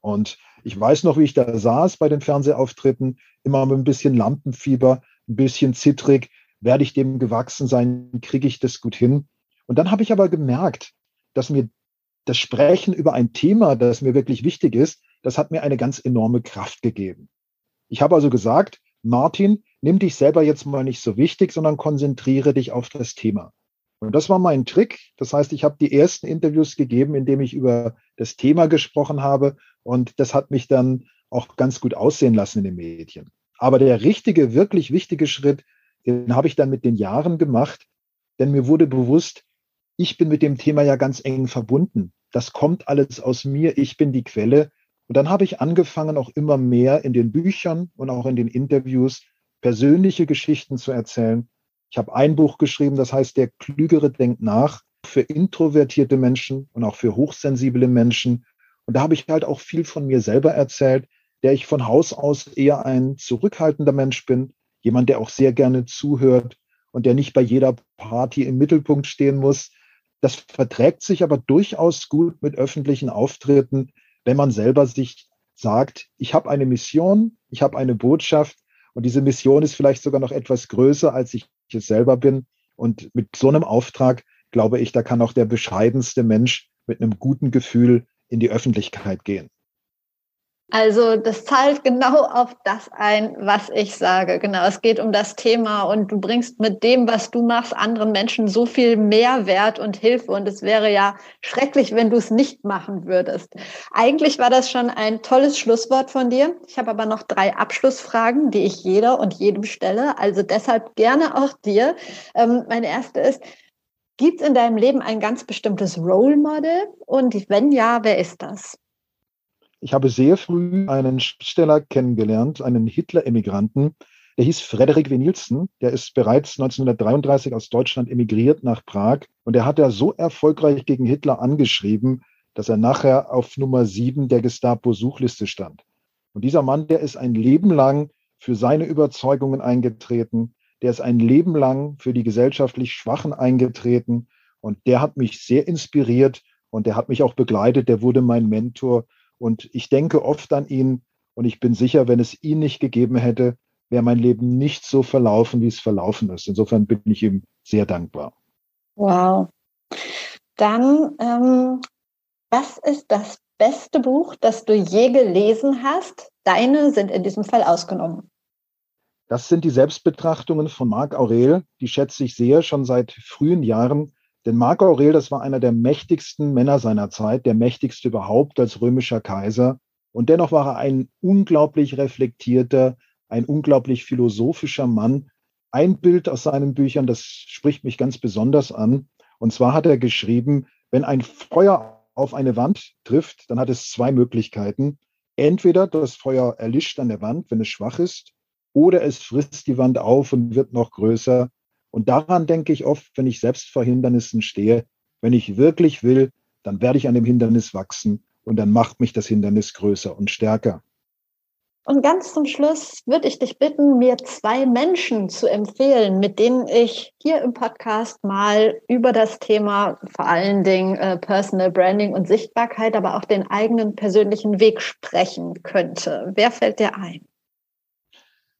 Und ich weiß noch, wie ich da saß bei den Fernsehauftritten, immer mit ein bisschen Lampenfieber, ein bisschen zittrig. Werde ich dem gewachsen sein? Kriege ich das gut hin? Und dann habe ich aber gemerkt, dass mir das Sprechen über ein Thema, das mir wirklich wichtig ist, das hat mir eine ganz enorme Kraft gegeben. Ich habe also gesagt, Martin, nimm dich selber jetzt mal nicht so wichtig, sondern konzentriere dich auf das Thema. Und das war mein Trick. Das heißt, ich habe die ersten Interviews gegeben, indem ich über das Thema gesprochen habe. Und das hat mich dann auch ganz gut aussehen lassen in den Medien. Aber der richtige, wirklich wichtige Schritt, den habe ich dann mit den Jahren gemacht, denn mir wurde bewusst, ich bin mit dem Thema ja ganz eng verbunden. Das kommt alles aus mir, ich bin die Quelle. Und dann habe ich angefangen, auch immer mehr in den Büchern und auch in den Interviews persönliche Geschichten zu erzählen, ich habe ein Buch geschrieben, das heißt Der Klügere denkt nach für introvertierte Menschen und auch für hochsensible Menschen. Und da habe ich halt auch viel von mir selber erzählt, der ich von Haus aus eher ein zurückhaltender Mensch bin, jemand, der auch sehr gerne zuhört und der nicht bei jeder Party im Mittelpunkt stehen muss. Das verträgt sich aber durchaus gut mit öffentlichen Auftritten, wenn man selber sich sagt, ich habe eine Mission, ich habe eine Botschaft und diese Mission ist vielleicht sogar noch etwas größer, als ich es selber bin. Und mit so einem Auftrag, glaube ich, da kann auch der bescheidenste Mensch mit einem guten Gefühl in die Öffentlichkeit gehen. Also das zahlt genau auf das ein, was ich sage. Genau, es geht um das Thema und du bringst mit dem, was du machst, anderen Menschen so viel Mehrwert und Hilfe. Und es wäre ja schrecklich, wenn du es nicht machen würdest. Eigentlich war das schon ein tolles Schlusswort von dir. Ich habe aber noch drei Abschlussfragen, die ich jeder und jedem stelle. Also deshalb gerne auch dir. Ähm, meine erste ist, gibt es in deinem Leben ein ganz bestimmtes Role Model? Und wenn ja, wer ist das? Ich habe sehr früh einen Schriftsteller kennengelernt, einen Hitler-Emigranten, der hieß Frederik W. Nielsen. Der ist bereits 1933 aus Deutschland emigriert nach Prag und er hat ja so erfolgreich gegen Hitler angeschrieben, dass er nachher auf Nummer sieben der Gestapo-Suchliste stand. Und dieser Mann, der ist ein Leben lang für seine Überzeugungen eingetreten, der ist ein Leben lang für die gesellschaftlich Schwachen eingetreten und der hat mich sehr inspiriert und der hat mich auch begleitet, der wurde mein Mentor und ich denke oft an ihn und ich bin sicher, wenn es ihn nicht gegeben hätte, wäre mein Leben nicht so verlaufen, wie es verlaufen ist. Insofern bin ich ihm sehr dankbar. Wow. Dann, ähm, was ist das beste Buch, das du je gelesen hast? Deine sind in diesem Fall ausgenommen. Das sind die Selbstbetrachtungen von Marc Aurel. Die schätze ich sehr, schon seit frühen Jahren. Denn Marc Aurel, das war einer der mächtigsten Männer seiner Zeit, der mächtigste überhaupt als römischer Kaiser. Und dennoch war er ein unglaublich reflektierter, ein unglaublich philosophischer Mann. Ein Bild aus seinen Büchern, das spricht mich ganz besonders an. Und zwar hat er geschrieben, wenn ein Feuer auf eine Wand trifft, dann hat es zwei Möglichkeiten. Entweder das Feuer erlischt an der Wand, wenn es schwach ist, oder es frisst die Wand auf und wird noch größer, und daran denke ich oft, wenn ich selbst vor Hindernissen stehe. Wenn ich wirklich will, dann werde ich an dem Hindernis wachsen und dann macht mich das Hindernis größer und stärker. Und ganz zum Schluss würde ich dich bitten, mir zwei Menschen zu empfehlen, mit denen ich hier im Podcast mal über das Thema vor allen Dingen äh, Personal Branding und Sichtbarkeit, aber auch den eigenen persönlichen Weg sprechen könnte. Wer fällt dir ein?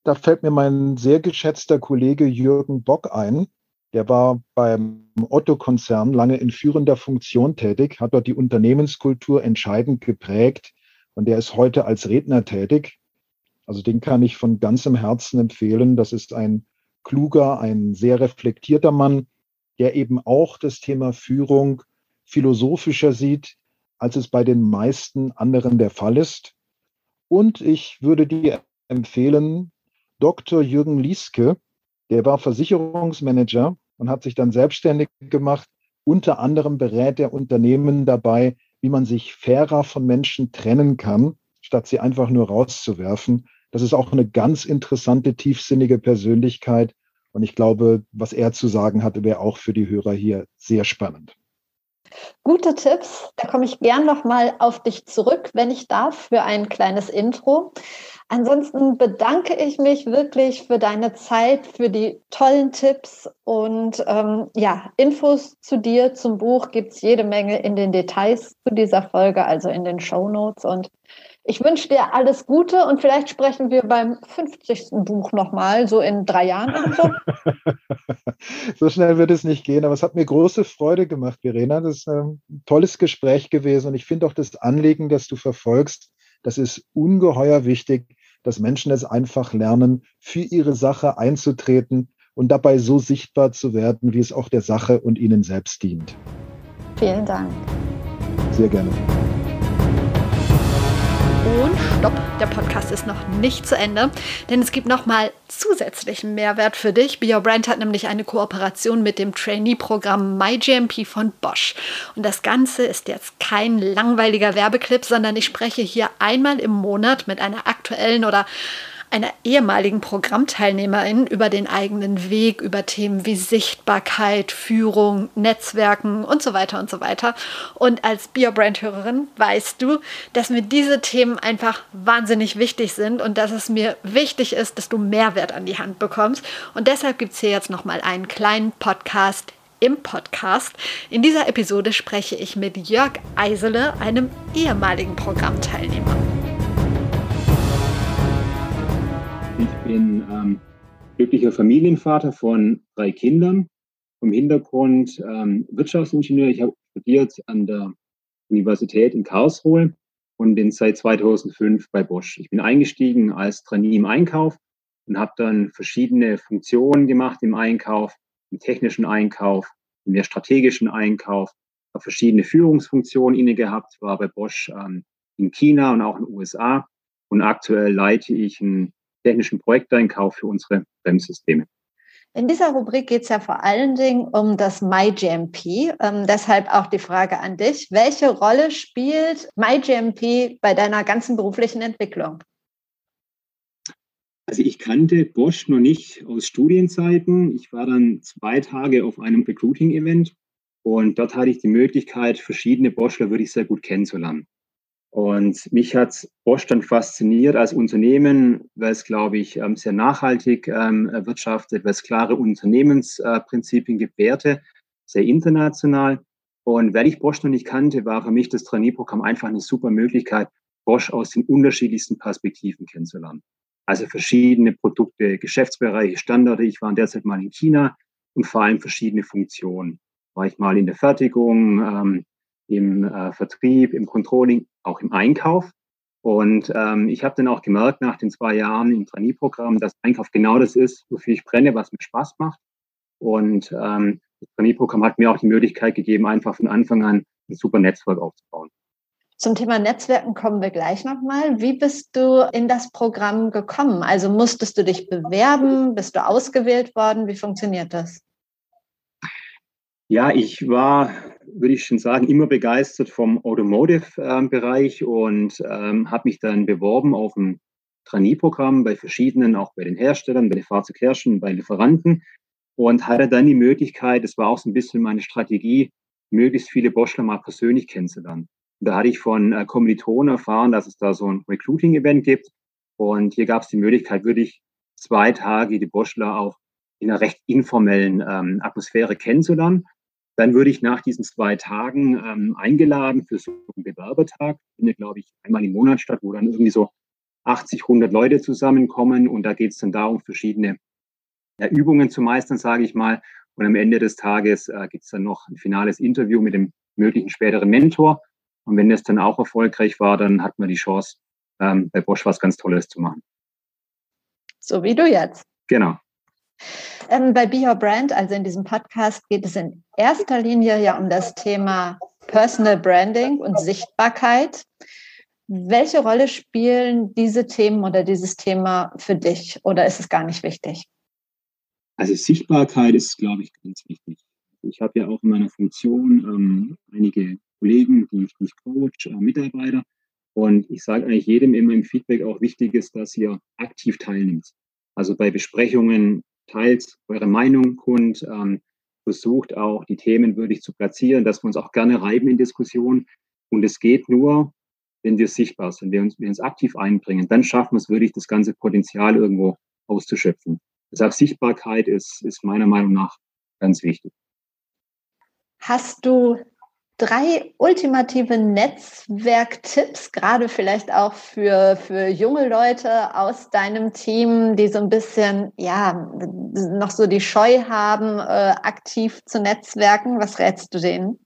Da fällt mir mein sehr geschätzter Kollege Jürgen Bock ein. Der war beim Otto-Konzern lange in führender Funktion tätig, hat dort die Unternehmenskultur entscheidend geprägt und der ist heute als Redner tätig. Also den kann ich von ganzem Herzen empfehlen. Das ist ein kluger, ein sehr reflektierter Mann, der eben auch das Thema Führung philosophischer sieht, als es bei den meisten anderen der Fall ist. Und ich würde dir empfehlen, Dr. Jürgen Lieske, der war Versicherungsmanager und hat sich dann selbstständig gemacht. Unter anderem berät er Unternehmen dabei, wie man sich fairer von Menschen trennen kann, statt sie einfach nur rauszuwerfen. Das ist auch eine ganz interessante, tiefsinnige Persönlichkeit. Und ich glaube, was er zu sagen hatte, wäre auch für die Hörer hier sehr spannend. Gute Tipps. Da komme ich gern nochmal auf dich zurück, wenn ich darf, für ein kleines Intro. Ansonsten bedanke ich mich wirklich für deine Zeit, für die tollen Tipps und ähm, ja, Infos zu dir, zum Buch gibt es jede Menge in den Details zu dieser Folge, also in den Show Notes. Und ich wünsche dir alles Gute und vielleicht sprechen wir beim 50. Buch nochmal, so in drei Jahren oder so. so schnell wird es nicht gehen, aber es hat mir große Freude gemacht, Verena. Das ist ein tolles Gespräch gewesen und ich finde auch das Anliegen, das du verfolgst, das ist ungeheuer wichtig, dass Menschen es einfach lernen, für ihre Sache einzutreten und dabei so sichtbar zu werden, wie es auch der Sache und ihnen selbst dient. Vielen Dank. Sehr gerne. Und stopp, der Podcast ist noch nicht zu Ende, denn es gibt nochmal zusätzlichen Mehrwert für dich. Be Your Brand hat nämlich eine Kooperation mit dem Trainee-Programm MyGMP von Bosch. Und das Ganze ist jetzt kein langweiliger Werbeclip, sondern ich spreche hier einmal im Monat mit einer aktuellen oder einer ehemaligen Programmteilnehmerin über den eigenen Weg, über Themen wie Sichtbarkeit, Führung, Netzwerken und so weiter und so weiter. Und als Biobrand-Hörerin weißt du, dass mir diese Themen einfach wahnsinnig wichtig sind und dass es mir wichtig ist, dass du Mehrwert an die Hand bekommst. Und deshalb gibt es hier jetzt nochmal einen kleinen Podcast im Podcast. In dieser Episode spreche ich mit Jörg Eisele, einem ehemaligen Programmteilnehmer. Bin ähm, glücklicher Familienvater von drei Kindern. Vom Hintergrund ähm, Wirtschaftsingenieur. Ich habe studiert an der Universität in Karlsruhe und bin seit 2005 bei Bosch. Ich bin eingestiegen als Trainee im Einkauf und habe dann verschiedene Funktionen gemacht im Einkauf, im technischen Einkauf, im mehr strategischen Einkauf, habe verschiedene Führungsfunktionen inne gehabt, war bei Bosch ähm, in China und auch in den USA und aktuell leite ich einen technischen Projekteinkauf für unsere Bremssysteme. In dieser Rubrik geht es ja vor allen Dingen um das MyGMP. Ähm, deshalb auch die Frage an dich. Welche Rolle spielt MyGMP bei deiner ganzen beruflichen Entwicklung? Also ich kannte Bosch noch nicht aus Studienzeiten. Ich war dann zwei Tage auf einem Recruiting-Event und dort hatte ich die Möglichkeit, verschiedene Boschler wirklich sehr gut kennenzulernen. Und mich hat Bosch dann fasziniert als Unternehmen, weil es, glaube ich, ähm, sehr nachhaltig ähm, wirtschaftet, weil es klare Unternehmensprinzipien gibt, Werte, sehr international. Und weil ich Bosch noch nicht kannte, war für mich das Trainee-Programm einfach eine super Möglichkeit, Bosch aus den unterschiedlichsten Perspektiven kennenzulernen. Also verschiedene Produkte, Geschäftsbereiche, Standarde. Ich war derzeit mal in China und vor allem verschiedene Funktionen. War ich mal in der Fertigung, ähm, im äh, Vertrieb, im Controlling, auch im Einkauf. Und ähm, ich habe dann auch gemerkt nach den zwei Jahren im Trainee-Programm, dass Einkauf genau das ist, wofür ich brenne, was mir Spaß macht. Und ähm, das Trainee-Programm hat mir auch die Möglichkeit gegeben, einfach von Anfang an ein super Netzwerk aufzubauen. Zum Thema Netzwerken kommen wir gleich nochmal. Wie bist du in das Programm gekommen? Also musstest du dich bewerben? Bist du ausgewählt worden? Wie funktioniert das? Ja, ich war, würde ich schon sagen, immer begeistert vom Automotive-Bereich und ähm, habe mich dann beworben auf ein Trainee-Programm bei verschiedenen, auch bei den Herstellern, bei den Fahrzeugherstellern, bei Lieferanten und hatte dann die Möglichkeit, das war auch so ein bisschen meine Strategie, möglichst viele Boschler mal persönlich kennenzulernen. Da hatte ich von äh, Kommilitonen erfahren, dass es da so ein Recruiting-Event gibt und hier gab es die Möglichkeit, wirklich zwei Tage die Boschler auch in einer recht informellen ähm, Atmosphäre kennenzulernen dann würde ich nach diesen zwei Tagen ähm, eingeladen für so einen Bewerbertag. Findet, glaube ich, einmal im Monat statt, wo dann irgendwie so 80, 100 Leute zusammenkommen. Und da geht es dann darum, verschiedene ja, Übungen zu meistern, sage ich mal. Und am Ende des Tages äh, gibt es dann noch ein finales Interview mit dem möglichen späteren Mentor. Und wenn das dann auch erfolgreich war, dann hat man die Chance, ähm, bei Bosch was ganz Tolles zu machen. So wie du jetzt. Genau. Ähm, bei Be Your Brand, also in diesem Podcast, geht es in erster Linie ja um das Thema Personal Branding und Sichtbarkeit. Welche Rolle spielen diese Themen oder dieses Thema für dich oder ist es gar nicht wichtig? Also Sichtbarkeit ist, glaube ich, ganz wichtig. Ich habe ja auch in meiner Funktion ähm, einige Kollegen, die ich, die coach, äh, Mitarbeiter. Und ich sage eigentlich jedem immer im Feedback auch wichtig ist, dass ihr aktiv teilnimmt. Also bei Besprechungen teilt eure Meinung kund, ähm, versucht auch die Themen würdig zu platzieren, dass wir uns auch gerne reiben in Diskussionen. Und es geht nur, wenn wir sichtbar sind, wenn wir uns, wir uns aktiv einbringen, dann schaffen wir es wirklich, das ganze Potenzial irgendwo auszuschöpfen. Deshalb Sichtbarkeit ist, ist meiner Meinung nach ganz wichtig. Hast du drei ultimative Netzwerktipps, gerade vielleicht auch für, für junge Leute aus deinem Team, die so ein bisschen, ja, noch so die Scheu haben, äh, aktiv zu netzwerken. Was rätst du denen?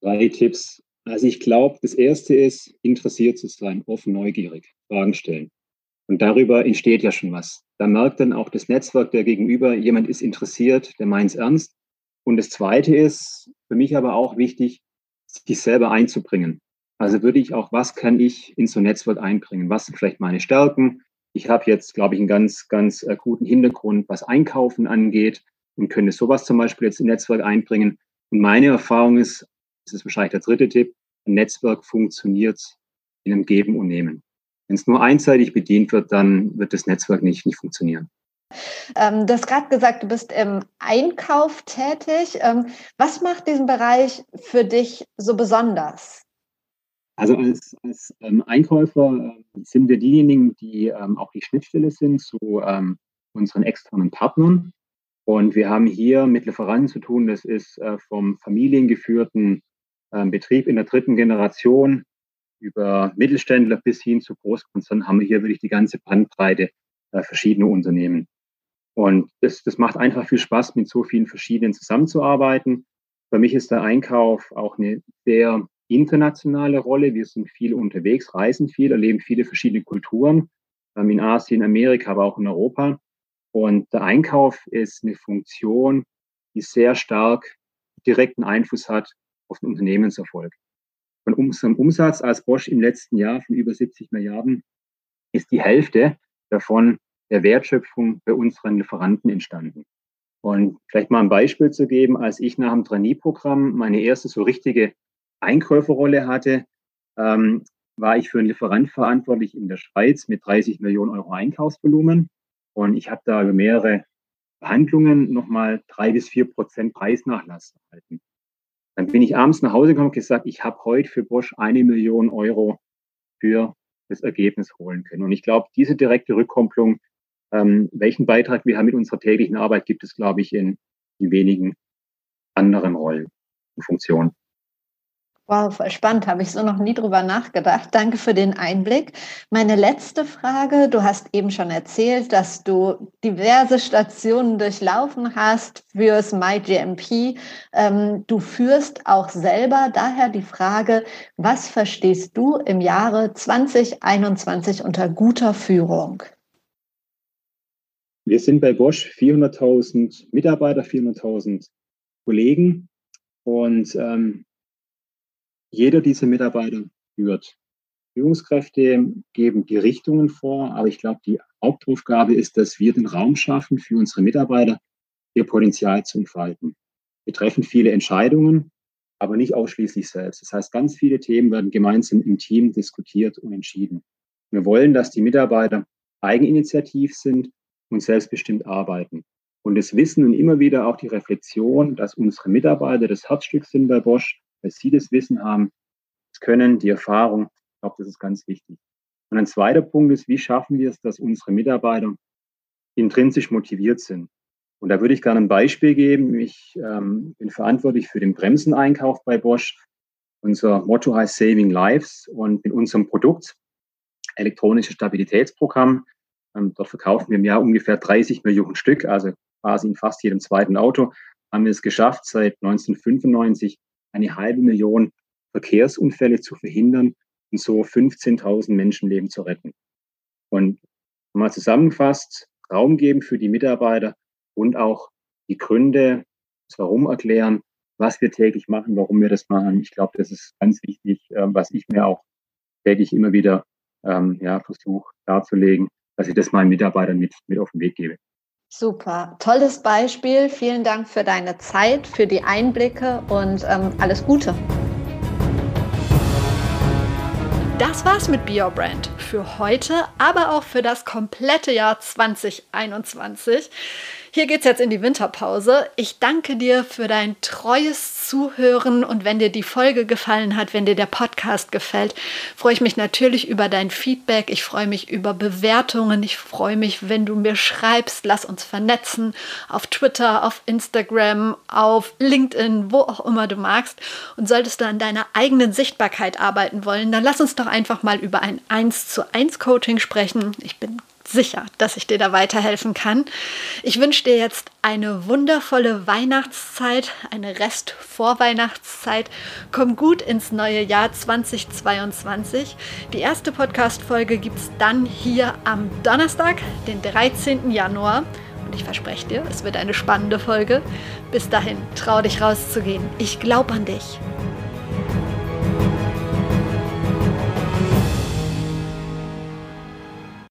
Drei Tipps. Also ich glaube, das erste ist, interessiert zu sein, offen, neugierig, Fragen stellen. Und darüber entsteht ja schon was. Da merkt dann auch das Netzwerk der Gegenüber, jemand ist interessiert, der meint es ernst und das Zweite ist für mich aber auch wichtig, sich selber einzubringen. Also würde ich auch, was kann ich in so ein Netzwerk einbringen? Was sind vielleicht meine Stärken? Ich habe jetzt, glaube ich, einen ganz, ganz äh, guten Hintergrund, was Einkaufen angeht und könnte sowas zum Beispiel jetzt im Netzwerk einbringen. Und meine Erfahrung ist, das ist wahrscheinlich der dritte Tipp, ein Netzwerk funktioniert in einem Geben und Nehmen. Wenn es nur einseitig bedient wird, dann wird das Netzwerk nicht, nicht funktionieren. Ähm, du hast gerade gesagt, du bist im Einkauf tätig. Ähm, was macht diesen Bereich für dich so besonders? Also als, als ähm, Einkäufer äh, sind wir diejenigen, die ähm, auch die Schnittstelle sind zu ähm, unseren externen Partnern. Und wir haben hier mit Lieferanten zu tun. Das ist äh, vom familiengeführten äh, Betrieb in der dritten Generation über Mittelständler bis hin zu Großkonzernen haben wir hier wirklich die ganze Bandbreite äh, verschiedener Unternehmen. Und das, das macht einfach viel Spaß, mit so vielen verschiedenen zusammenzuarbeiten. Für mich ist der Einkauf auch eine sehr internationale Rolle. Wir sind viel unterwegs, reisen viel, erleben viele verschiedene Kulturen ähm, in Asien, Amerika, aber auch in Europa. Und der Einkauf ist eine Funktion, die sehr stark direkten Einfluss hat auf den Unternehmenserfolg. Von unserem Umsatz als Bosch im letzten Jahr von über 70 Milliarden ist die Hälfte davon der Wertschöpfung bei unseren Lieferanten entstanden. Und vielleicht mal ein Beispiel zu geben, als ich nach dem Trainee-Programm meine erste so richtige Einkäuferrolle hatte, ähm, war ich für einen Lieferant verantwortlich in der Schweiz mit 30 Millionen Euro Einkaufsvolumen. Und ich habe da über mehrere Verhandlungen nochmal drei bis vier Prozent Preisnachlass erhalten. Dann bin ich abends nach Hause gekommen und gesagt, ich habe heute für Bosch eine Million Euro für das Ergebnis holen können. Und ich glaube, diese direkte Rückkopplung, ähm, welchen Beitrag wir haben mit unserer täglichen Arbeit, gibt es, glaube ich, in, in wenigen anderen Rollen und Funktionen. Wow, voll spannend, habe ich so noch nie drüber nachgedacht. Danke für den Einblick. Meine letzte Frage, du hast eben schon erzählt, dass du diverse Stationen durchlaufen hast fürs MyGMP. Ähm, du führst auch selber, daher die Frage, was verstehst du im Jahre 2021 unter guter Führung? Wir sind bei Bosch 400.000 Mitarbeiter, 400.000 Kollegen und ähm, jeder dieser Mitarbeiter führt. Führungskräfte geben die Richtungen vor, aber ich glaube, die Hauptaufgabe ist, dass wir den Raum schaffen für unsere Mitarbeiter, ihr Potenzial zu entfalten. Wir treffen viele Entscheidungen, aber nicht ausschließlich selbst. Das heißt, ganz viele Themen werden gemeinsam im Team diskutiert und entschieden. Wir wollen, dass die Mitarbeiter eigeninitiativ sind und selbstbestimmt arbeiten. Und das Wissen und immer wieder auch die Reflexion, dass unsere Mitarbeiter das Herzstück sind bei Bosch, weil sie das Wissen haben, das Können, die Erfahrung. Ich glaube, das ist ganz wichtig. Und ein zweiter Punkt ist, wie schaffen wir es, dass unsere Mitarbeiter intrinsisch motiviert sind? Und da würde ich gerne ein Beispiel geben. Ich ähm, bin verantwortlich für den Bremseneinkauf bei Bosch. Unser Motto heißt Saving Lives und mit unserem Produkt elektronisches Stabilitätsprogramm. Ähm, dort verkaufen wir im Jahr ungefähr 30 Millionen Stück, also quasi in fast jedem zweiten Auto. Haben wir es geschafft, seit 1995 eine halbe Million Verkehrsunfälle zu verhindern und so 15.000 Menschenleben zu retten. Und mal zusammengefasst, Raum geben für die Mitarbeiter und auch die Gründe, das Warum erklären, was wir täglich machen, warum wir das machen. Ich glaube, das ist ganz wichtig, ähm, was ich mir auch täglich immer wieder ähm, ja, versuche darzulegen, dass ich das meinen Mitarbeitern mit, mit auf den Weg gebe. Super, tolles Beispiel. Vielen Dank für deine Zeit, für die Einblicke und ähm, alles Gute. Das war's mit Be Your Brand für heute, aber auch für das komplette Jahr 2021. Hier geht's jetzt in die Winterpause. Ich danke dir für dein treues Zuhören und wenn dir die Folge gefallen hat, wenn dir der Podcast gefällt, freue ich mich natürlich über dein Feedback. Ich freue mich über Bewertungen. Ich freue mich, wenn du mir schreibst. Lass uns vernetzen auf Twitter, auf Instagram, auf LinkedIn, wo auch immer du magst. Und solltest du an deiner eigenen Sichtbarkeit arbeiten wollen, dann lass uns doch einfach mal über ein 1 zu 1 Coaching sprechen. Ich bin sicher, dass ich dir da weiterhelfen kann. Ich wünsche dir jetzt eine wundervolle Weihnachtszeit, eine Rest-Vorweihnachtszeit. Komm gut ins neue Jahr 2022. Die erste Podcast-Folge gibt es dann hier am Donnerstag, den 13. Januar. Und ich verspreche dir, es wird eine spannende Folge. Bis dahin, trau dich rauszugehen. Ich glaube an dich.